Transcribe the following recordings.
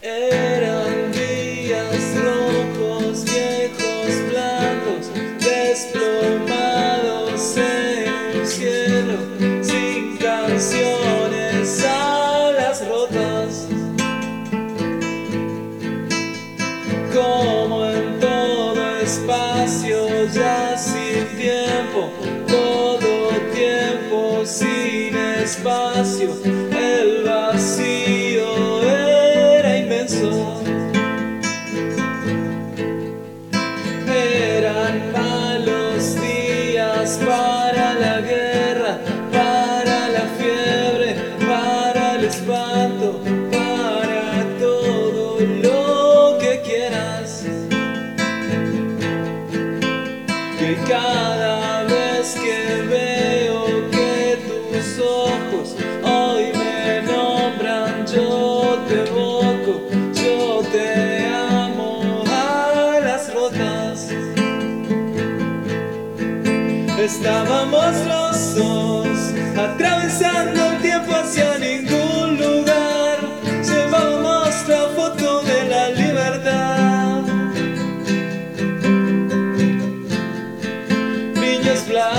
Eran días rojos, viejos, blancos, desplomados en un cielo sin canciones, alas rotas. Como en todo espacio, ya sin tiempo, todo tiempo sin espacio, Eran malos días para la guerra, para la fiebre, para el espanto, para todo lo que quieras. Que cada vez que veo Estábamos los dos atravesando el tiempo hacia ningún lugar. Llevábamos la foto de la libertad. Niños blancos,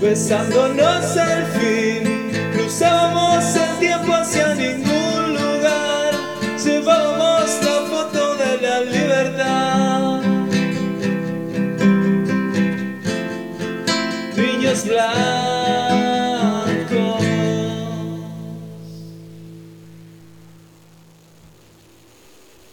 besándonos al fin, this life.